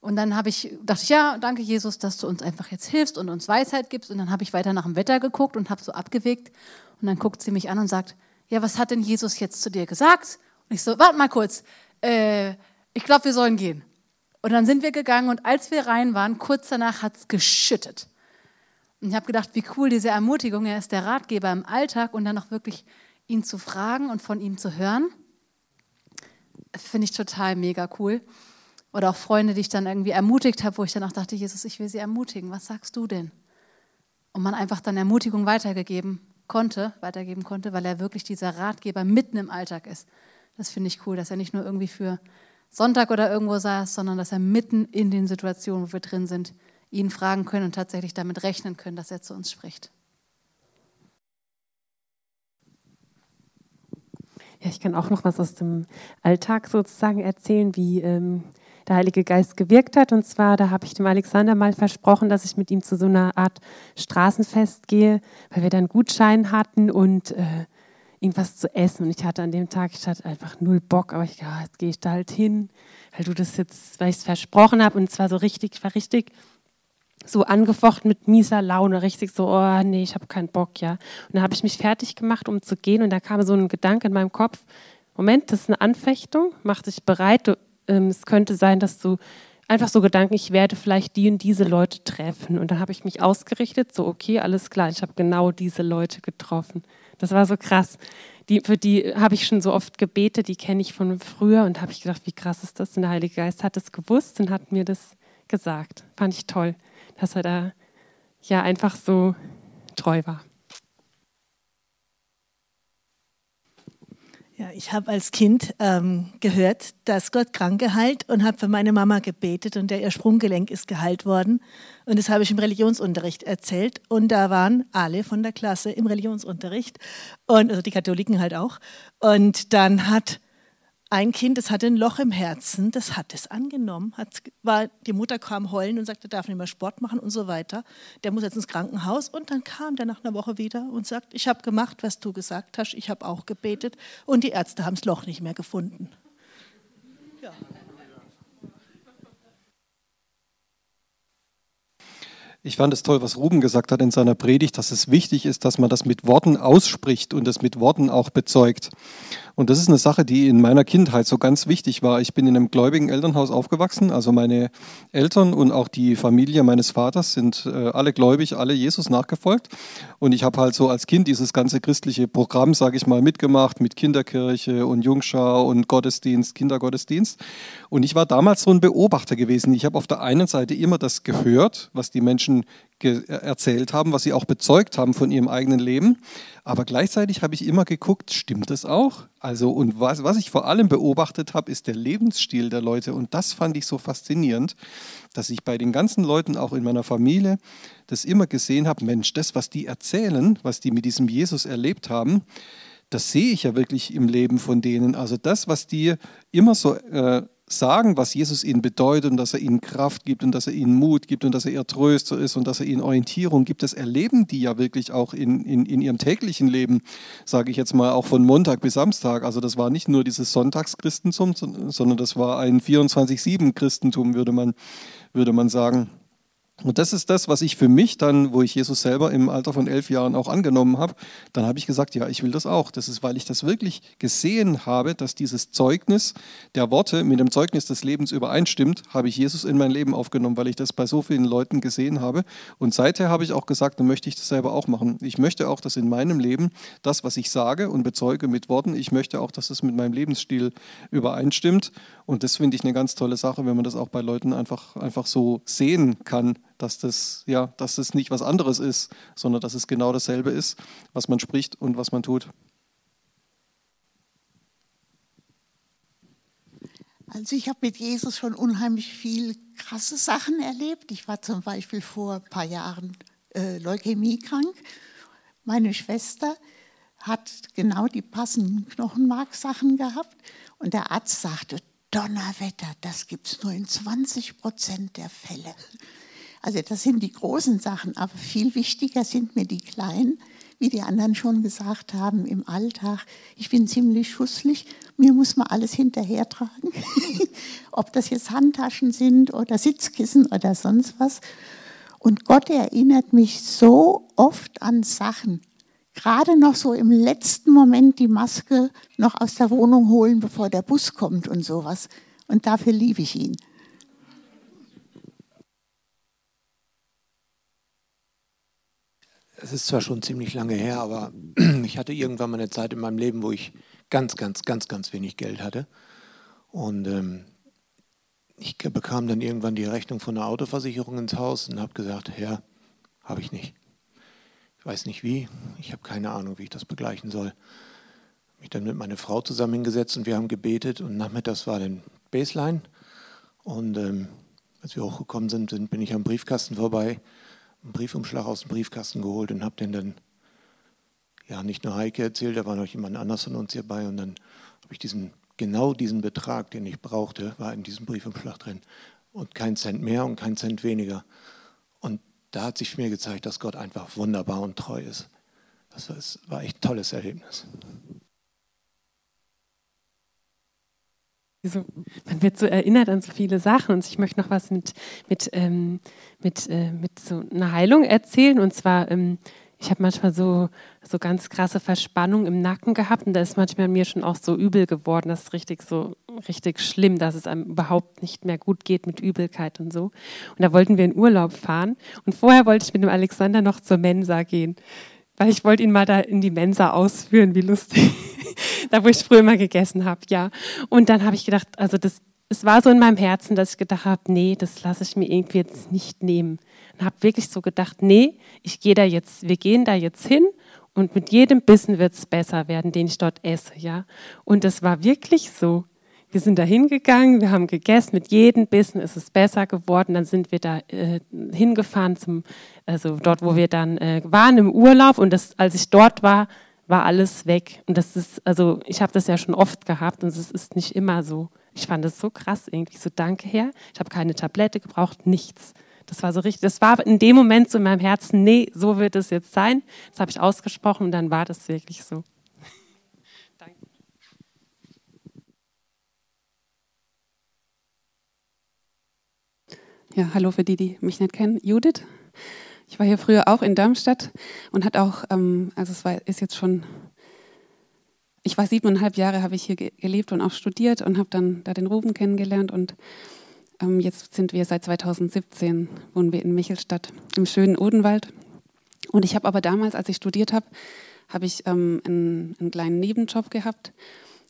Und dann habe ich, dachte ich, ja, danke Jesus, dass du uns einfach jetzt hilfst und uns Weisheit gibst. Und dann habe ich weiter nach dem Wetter geguckt und habe so abgewegt. Und dann guckt sie mich an und sagt, ja, was hat denn Jesus jetzt zu dir gesagt? Und ich so, warte mal kurz, äh, ich glaube, wir sollen gehen. Und dann sind wir gegangen und als wir rein waren, kurz danach hat es geschüttet. Und ich habe gedacht, wie cool diese Ermutigung, er ist der Ratgeber im Alltag und dann auch wirklich ihn zu fragen und von ihm zu hören. Finde ich total mega cool. Oder auch Freunde, die ich dann irgendwie ermutigt habe, wo ich dann auch dachte, Jesus, ich will sie ermutigen. Was sagst du denn? Und man einfach dann Ermutigung weitergegeben konnte, weitergeben konnte, weil er wirklich dieser Ratgeber mitten im Alltag ist. Das finde ich cool, dass er nicht nur irgendwie für Sonntag oder irgendwo saß, sondern dass er mitten in den Situationen, wo wir drin sind, ihn fragen können und tatsächlich damit rechnen können, dass er zu uns spricht. Ja, ich kann auch noch was aus dem Alltag sozusagen erzählen, wie ähm, der Heilige Geist gewirkt hat. Und zwar, da habe ich dem Alexander mal versprochen, dass ich mit ihm zu so einer Art Straßenfest gehe, weil wir dann Gutschein hatten und äh, irgendwas zu essen. Und ich hatte an dem Tag, ich hatte einfach null Bock, aber ich, ja, jetzt gehe ich da halt hin, weil du das jetzt, weil ich es versprochen habe. Und es war so richtig, ich war richtig so angefochten mit mieser Laune, richtig so, oh nee, ich habe keinen Bock, ja. Und dann habe ich mich fertig gemacht, um zu gehen. Und da kam so ein Gedanke in meinem Kopf, Moment, das ist eine Anfechtung, mach dich bereit, du ähm, es könnte sein, dass du einfach so Gedanken, ich werde vielleicht die und diese Leute treffen. Und dann habe ich mich ausgerichtet, so okay, alles klar, ich habe genau diese Leute getroffen. Das war so krass. Die, für die habe ich schon so oft gebetet, die kenne ich von früher und habe ich gedacht, wie krass ist das? Und der Heilige Geist hat es gewusst und hat mir das gesagt. Fand ich toll, dass er da ja einfach so treu war. Ja, ich habe als Kind ähm, gehört, dass Gott Kranke heilt und habe für meine Mama gebetet und der ihr Sprunggelenk ist geheilt worden. Und das habe ich im Religionsunterricht erzählt. Und da waren alle von der Klasse im Religionsunterricht und also die Katholiken halt auch. Und dann hat ein Kind, das hatte ein Loch im Herzen, das hat es angenommen. Hat, war, die Mutter kam heulen und sagte, darf nicht mehr Sport machen und so weiter. Der muss jetzt ins Krankenhaus. Und dann kam der nach einer Woche wieder und sagt, ich habe gemacht, was du gesagt hast, ich habe auch gebetet. Und die Ärzte haben das Loch nicht mehr gefunden. Ja. Ich fand es toll, was Ruben gesagt hat in seiner Predigt, dass es wichtig ist, dass man das mit Worten ausspricht und das mit Worten auch bezeugt. Und das ist eine Sache, die in meiner Kindheit so ganz wichtig war. Ich bin in einem gläubigen Elternhaus aufgewachsen. Also meine Eltern und auch die Familie meines Vaters sind äh, alle gläubig, alle Jesus nachgefolgt. Und ich habe halt so als Kind dieses ganze christliche Programm, sage ich mal, mitgemacht mit Kinderkirche und Jungschau und Gottesdienst, Kindergottesdienst. Und ich war damals so ein Beobachter gewesen. Ich habe auf der einen Seite immer das gehört, was die Menschen erzählt haben, was sie auch bezeugt haben von ihrem eigenen Leben. Aber gleichzeitig habe ich immer geguckt, stimmt das auch? Also, und was, was ich vor allem beobachtet habe, ist der Lebensstil der Leute. Und das fand ich so faszinierend, dass ich bei den ganzen Leuten, auch in meiner Familie, das immer gesehen habe, Mensch, das, was die erzählen, was die mit diesem Jesus erlebt haben, das sehe ich ja wirklich im Leben von denen. Also das, was die immer so äh, sagen, was Jesus ihnen bedeutet und dass er ihnen Kraft gibt und dass er ihnen Mut gibt und dass er ihr Tröster ist und dass er ihnen Orientierung gibt, das erleben die ja wirklich auch in, in, in ihrem täglichen Leben, sage ich jetzt mal, auch von Montag bis Samstag. Also das war nicht nur dieses Sonntagschristentum, sondern das war ein 24-7-Christentum, würde man, würde man sagen. Und das ist das, was ich für mich dann, wo ich Jesus selber im Alter von elf Jahren auch angenommen habe, dann habe ich gesagt, ja, ich will das auch. Das ist, weil ich das wirklich gesehen habe, dass dieses Zeugnis der Worte mit dem Zeugnis des Lebens übereinstimmt, habe ich Jesus in mein Leben aufgenommen, weil ich das bei so vielen Leuten gesehen habe. Und seither habe ich auch gesagt, dann möchte ich das selber auch machen. Ich möchte auch, dass in meinem Leben das, was ich sage und bezeuge mit Worten, ich möchte auch, dass es mit meinem Lebensstil übereinstimmt. Und das finde ich eine ganz tolle Sache, wenn man das auch bei Leuten einfach, einfach so sehen kann dass das, ja, dass das nicht was anderes ist, sondern dass es genau dasselbe ist, was man spricht und was man tut. Also ich habe mit Jesus schon unheimlich viel krasse Sachen erlebt. Ich war zum Beispiel vor ein paar Jahren äh, leukämiekrank. Meine Schwester hat genau die passenden Knochenmarksachen gehabt und der Arzt sagte, Donnerwetter, das gibt es nur in 20 Prozent der Fälle. Also das sind die großen Sachen, aber viel wichtiger sind mir die kleinen, wie die anderen schon gesagt haben, im Alltag. Ich bin ziemlich schusslich, mir muss man alles hinterhertragen, ob das jetzt Handtaschen sind oder Sitzkissen oder sonst was. Und Gott erinnert mich so oft an Sachen, gerade noch so im letzten Moment die Maske noch aus der Wohnung holen, bevor der Bus kommt und sowas. Und dafür liebe ich ihn. Es ist zwar schon ziemlich lange her, aber ich hatte irgendwann mal eine Zeit in meinem Leben, wo ich ganz, ganz, ganz, ganz wenig Geld hatte. Und ähm, ich bekam dann irgendwann die Rechnung von der Autoversicherung ins Haus und habe gesagt, Herr, habe ich nicht. Ich weiß nicht wie, ich habe keine Ahnung, wie ich das begleichen soll. Mich dann mit meiner Frau zusammen hingesetzt und wir haben gebetet und nachmittags war dann Baseline. Und ähm, als wir hochgekommen sind, bin ich am Briefkasten vorbei einen Briefumschlag aus dem Briefkasten geholt und habe den dann, ja, nicht nur Heike erzählt, da war noch jemand anders von uns hierbei und dann habe ich diesen, genau diesen Betrag, den ich brauchte, war in diesem Briefumschlag drin. Und kein Cent mehr und kein Cent weniger. Und da hat sich mir gezeigt, dass Gott einfach wunderbar und treu ist. Das war echt ein tolles Erlebnis. So, man wird so erinnert an so viele Sachen und ich möchte noch was mit, mit, ähm, mit, äh, mit so einer Heilung erzählen. Und zwar, ähm, ich habe manchmal so, so ganz krasse Verspannung im Nacken gehabt und da ist manchmal mir schon auch so übel geworden. Das ist richtig so richtig schlimm, dass es einem überhaupt nicht mehr gut geht mit Übelkeit und so. Und da wollten wir in Urlaub fahren und vorher wollte ich mit dem Alexander noch zur Mensa gehen weil ich wollte ihn mal da in die Mensa ausführen, wie lustig. da, wo ich früher mal gegessen habe, ja. Und dann habe ich gedacht, also das es war so in meinem Herzen, dass ich gedacht habe, nee, das lasse ich mir irgendwie jetzt nicht nehmen. Und habe wirklich so gedacht, nee, ich gehe da jetzt, wir gehen da jetzt hin und mit jedem Bissen wird es besser werden, den ich dort esse, ja. Und das war wirklich so. Wir sind da hingegangen, wir haben gegessen, mit jedem Bissen ist es besser geworden. Dann sind wir da äh, hingefahren zum, also dort, wo wir dann äh, waren im Urlaub. Und das, als ich dort war, war alles weg. Und das ist, also ich habe das ja schon oft gehabt und es ist nicht immer so. Ich fand das so krass irgendwie. So, danke Herr. Ich habe keine Tablette gebraucht, nichts. Das war so richtig, das war in dem Moment so in meinem Herzen, nee, so wird es jetzt sein. Das habe ich ausgesprochen und dann war das wirklich so. Ja, hallo für die, die mich nicht kennen. Judith. Ich war hier früher auch in Darmstadt und hat auch, ähm, also es war, ist jetzt schon, ich war siebeneinhalb Jahre, habe ich hier gelebt und auch studiert und habe dann da den Ruben kennengelernt und ähm, jetzt sind wir seit 2017, wohnen wir in Michelstadt im schönen Odenwald. Und ich habe aber damals, als ich studiert habe, habe ich ähm, einen, einen, kleinen Nebenjob gehabt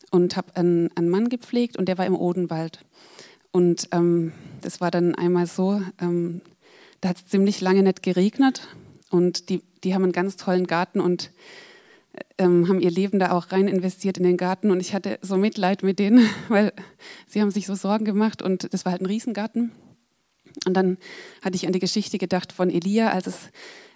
und habe einen, einen, Mann gepflegt und der war im Odenwald. Und ähm, das war dann einmal so, ähm, da hat es ziemlich lange nicht geregnet und die, die haben einen ganz tollen Garten und ähm, haben ihr Leben da auch rein investiert in den Garten und ich hatte so Mitleid mit denen, weil sie haben sich so Sorgen gemacht und das war halt ein Riesengarten. Und dann hatte ich an die Geschichte gedacht von Elia, als es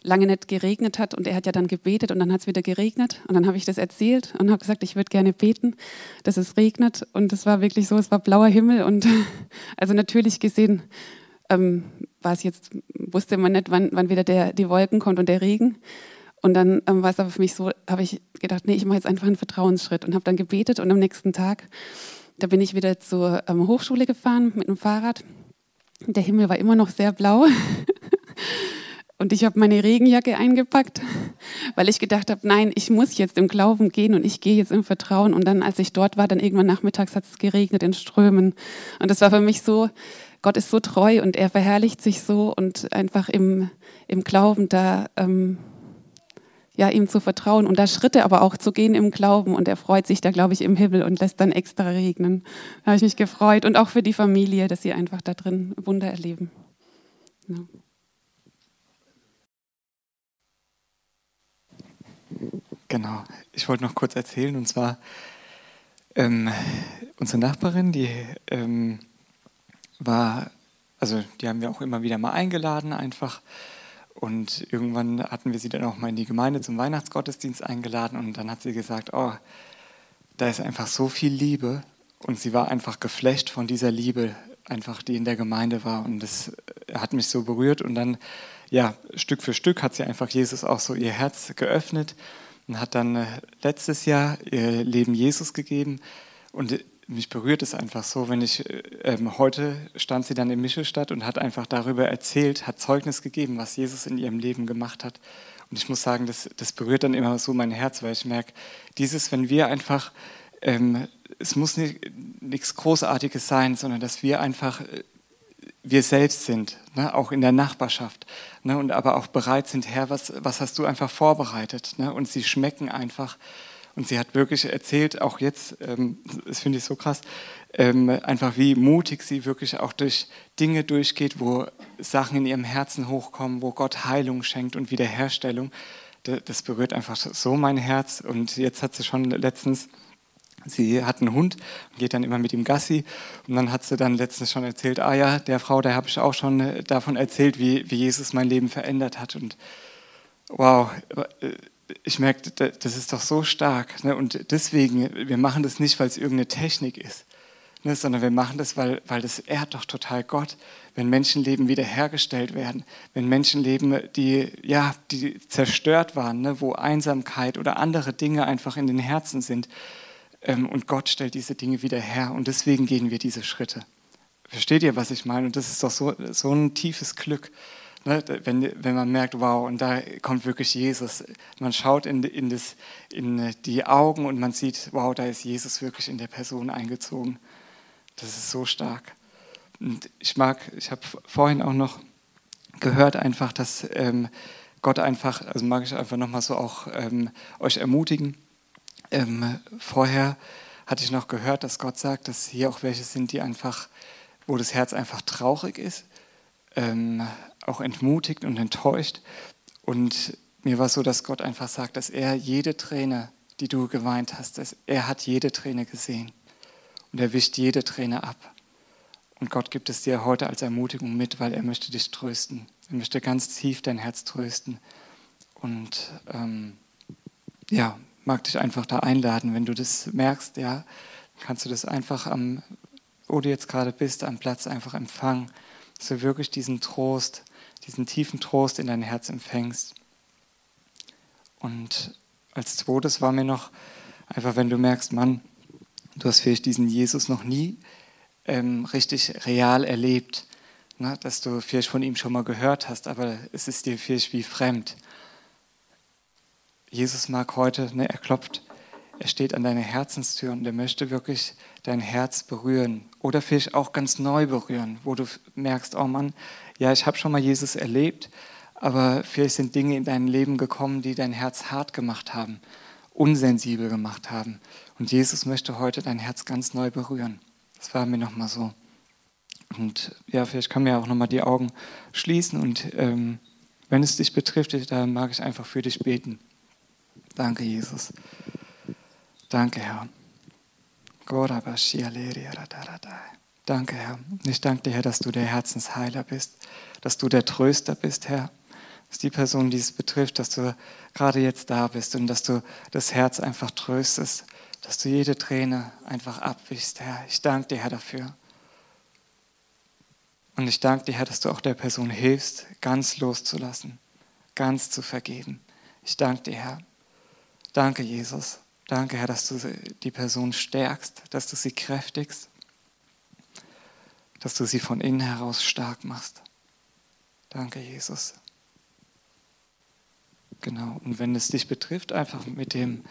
lange nicht geregnet hat. Und er hat ja dann gebetet und dann hat es wieder geregnet. Und dann habe ich das erzählt und habe gesagt, ich würde gerne beten, dass es regnet. Und es war wirklich so, es war blauer Himmel. Und also natürlich gesehen ähm, war es jetzt, wusste man nicht, wann, wann wieder der, die Wolken kommt und der Regen. Und dann ähm, war es aber für mich so, habe ich gedacht, nee, ich mache jetzt einfach einen Vertrauensschritt. Und habe dann gebetet. Und am nächsten Tag, da bin ich wieder zur ähm, Hochschule gefahren mit dem Fahrrad. Der Himmel war immer noch sehr blau. und ich habe meine Regenjacke eingepackt, weil ich gedacht habe, nein, ich muss jetzt im Glauben gehen und ich gehe jetzt im Vertrauen. Und dann, als ich dort war, dann irgendwann nachmittags hat es geregnet in Strömen. Und das war für mich so, Gott ist so treu und er verherrlicht sich so und einfach im, im Glauben da ähm, ja, ihm zu vertrauen und da Schritte aber auch zu gehen im Glauben. Und er freut sich da, glaube ich, im Himmel und lässt dann extra regnen. Da habe ich mich gefreut. Und auch für die Familie, dass sie einfach da drin Wunder erleben. Ja. Genau, ich wollte noch kurz erzählen, und zwar ähm, unsere Nachbarin, die ähm, war, also die haben wir auch immer wieder mal eingeladen, einfach und irgendwann hatten wir sie dann auch mal in die Gemeinde zum Weihnachtsgottesdienst eingeladen und dann hat sie gesagt, oh, da ist einfach so viel Liebe. Und sie war einfach geflecht von dieser Liebe, einfach die in der Gemeinde war. Und das hat mich so berührt. Und dann, ja, Stück für Stück hat sie einfach Jesus auch so ihr Herz geöffnet und hat dann äh, letztes Jahr ihr Leben Jesus gegeben. Und mich berührt es einfach so, wenn ich, ähm, heute stand sie dann in Michelstadt und hat einfach darüber erzählt, hat Zeugnis gegeben, was Jesus in ihrem Leben gemacht hat. Und ich muss sagen, das, das berührt dann immer so mein Herz, weil ich merke, dieses, wenn wir einfach, ähm, es muss nicht, nichts Großartiges sein, sondern dass wir einfach äh, wir selbst sind, ne, auch in der Nachbarschaft, ne, und aber auch bereit sind, Herr, was, was hast du einfach vorbereitet? Ne, und sie schmecken einfach und sie hat wirklich erzählt, auch jetzt, ähm, das finde ich so krass, ähm, einfach wie mutig sie wirklich auch durch Dinge durchgeht, wo Sachen in ihrem Herzen hochkommen, wo Gott Heilung schenkt und Wiederherstellung. Das berührt einfach so mein Herz. Und jetzt hat sie schon letztens, sie hat einen Hund und geht dann immer mit ihm Gassi. Und dann hat sie dann letztens schon erzählt, ah ja, der Frau, da habe ich auch schon äh, davon erzählt, wie, wie Jesus mein Leben verändert hat. Und wow, äh, ich merke, das ist doch so stark. Ne? Und deswegen, wir machen das nicht, weil es irgendeine Technik ist, ne? sondern wir machen das, weil, weil das ehrt doch total Gott, wenn Menschenleben wiederhergestellt werden, wenn Menschenleben, die, ja, die zerstört waren, ne? wo Einsamkeit oder andere Dinge einfach in den Herzen sind. Ähm, und Gott stellt diese Dinge wieder her. Und deswegen gehen wir diese Schritte. Versteht ihr, was ich meine? Und das ist doch so, so ein tiefes Glück. Ne, wenn, wenn man merkt, wow, und da kommt wirklich Jesus. Man schaut in, in, das, in die Augen und man sieht, wow, da ist Jesus wirklich in der Person eingezogen. Das ist so stark. Und ich mag, ich habe vorhin auch noch gehört einfach, dass ähm, Gott einfach, also mag ich einfach nochmal so auch ähm, euch ermutigen. Ähm, vorher hatte ich noch gehört, dass Gott sagt, dass hier auch welche sind, die einfach, wo das Herz einfach traurig ist, ähm, auch entmutigt und enttäuscht. Und mir war so, dass Gott einfach sagt, dass er jede Träne, die du geweint hast, dass er hat jede Träne gesehen. Und er wischt jede Träne ab. Und Gott gibt es dir heute als Ermutigung mit, weil er möchte dich trösten. Er möchte ganz tief dein Herz trösten. Und ähm, ja, mag dich einfach da einladen. Wenn du das merkst, ja, kannst du das einfach am, wo du jetzt gerade bist, am Platz einfach empfangen, dass du wirklich diesen Trost, diesen tiefen Trost in dein Herz empfängst. Und als zweites war mir noch einfach, wenn du merkst, Mann, du hast vielleicht diesen Jesus noch nie ähm, richtig real erlebt, ne, dass du vielleicht von ihm schon mal gehört hast, aber es ist dir vielleicht wie fremd. Jesus mag heute, ne, er klopft, er steht an deiner Herzenstür und er möchte wirklich dein Herz berühren oder vielleicht auch ganz neu berühren, wo du merkst, oh Mann, ja, ich habe schon mal Jesus erlebt, aber vielleicht sind Dinge in dein Leben gekommen, die dein Herz hart gemacht haben, unsensibel gemacht haben. Und Jesus möchte heute dein Herz ganz neu berühren. Das war mir nochmal so. Und ja, vielleicht kann mir auch nochmal die Augen schließen und ähm, wenn es dich betrifft, dann mag ich einfach für dich beten. Danke, Jesus. Danke, Herr. Danke, Herr. Ich danke dir, Herr, dass du der Herzensheiler bist, dass du der Tröster bist, Herr. Dass die Person, die es betrifft, dass du gerade jetzt da bist und dass du das Herz einfach tröstest, dass du jede Träne einfach abwischst, Herr. Ich danke dir, Herr, dafür. Und ich danke dir, Herr, dass du auch der Person hilfst, ganz loszulassen, ganz zu vergeben. Ich danke dir, Herr. Danke, Jesus. Danke, Herr, dass du die Person stärkst, dass du sie kräftigst, dass du sie von innen heraus stark machst. Danke, Jesus. Genau. Und wenn es dich betrifft, einfach mit dem,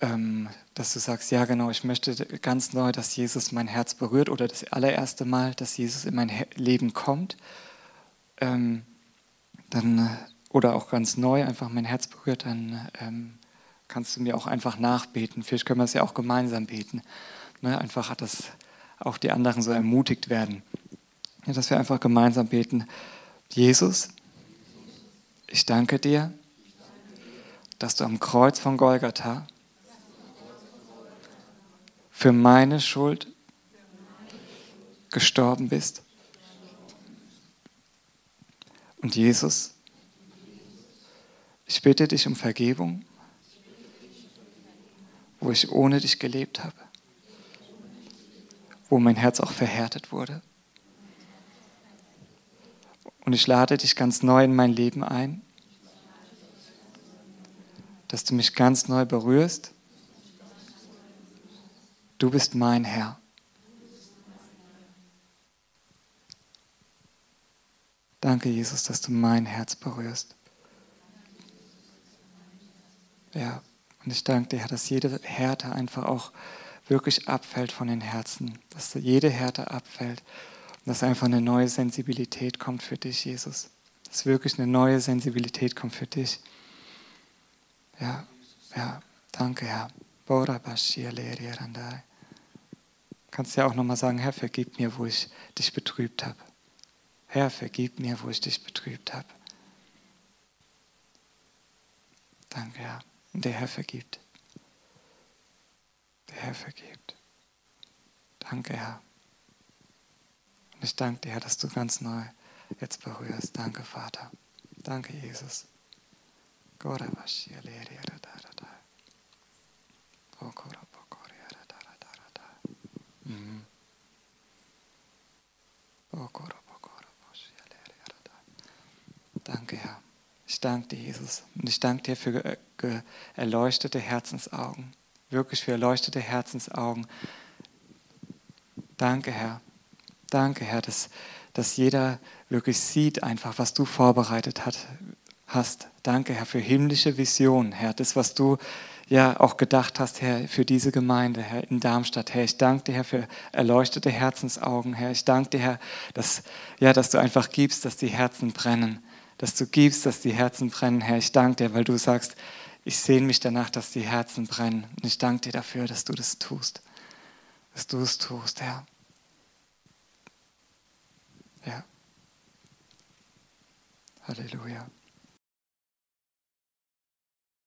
ähm, dass du sagst, ja genau, ich möchte ganz neu, dass Jesus mein Herz berührt oder das allererste Mal, dass Jesus in mein Leben kommt, ähm, dann, oder auch ganz neu einfach mein Herz berührt, dann ähm, kannst du mir auch einfach nachbeten. Vielleicht können wir es ja auch gemeinsam beten. Ne? Einfach, dass auch die anderen so ermutigt werden. Ja, dass wir einfach gemeinsam beten. Jesus, ich danke dir, dass du am Kreuz von Golgatha für meine Schuld gestorben bist. Und Jesus, ich bitte dich um Vergebung wo ich ohne dich gelebt habe, wo mein Herz auch verhärtet wurde. Und ich lade dich ganz neu in mein Leben ein, dass du mich ganz neu berührst. Du bist mein Herr. Danke, Jesus, dass du mein Herz berührst. Ja. Und ich danke dir, Herr, dass jede Härte einfach auch wirklich abfällt von den Herzen, dass jede Härte abfällt und dass einfach eine neue Sensibilität kommt für dich, Jesus. Dass wirklich eine neue Sensibilität kommt für dich. Ja, ja, danke, Herr. Kannst ja auch nochmal sagen, Herr, vergib mir, wo ich dich betrübt habe. Herr, vergib mir, wo ich dich betrübt habe. Danke, Herr. Und der Herr vergibt. Der Herr vergibt. Danke, Herr. Und ich danke dir, Herr, dass du ganz neu jetzt berührst. Danke, Vater. Danke, Jesus. Mhm. Danke, Herr. Ich danke dir, Jesus. Und ich danke dir für erleuchtete Herzensaugen. Wirklich für erleuchtete Herzensaugen. Danke, Herr. Danke, Herr, dass, dass jeder wirklich sieht einfach, was du vorbereitet hat, hast. Danke, Herr, für himmlische Visionen, Herr. Das, was du ja auch gedacht hast, Herr, für diese Gemeinde, Herr, in Darmstadt, Herr. Ich danke dir, Herr, für erleuchtete Herzensaugen, Herr. Ich danke dir, Herr, dass, ja, dass du einfach gibst, dass die Herzen brennen. Dass du gibst, dass die Herzen brennen, Herr. Ich danke dir, weil du sagst, ich sehne mich danach, dass die Herzen brennen. Und ich danke dir dafür, dass du das tust. Dass du es tust, Herr. Ja. Halleluja.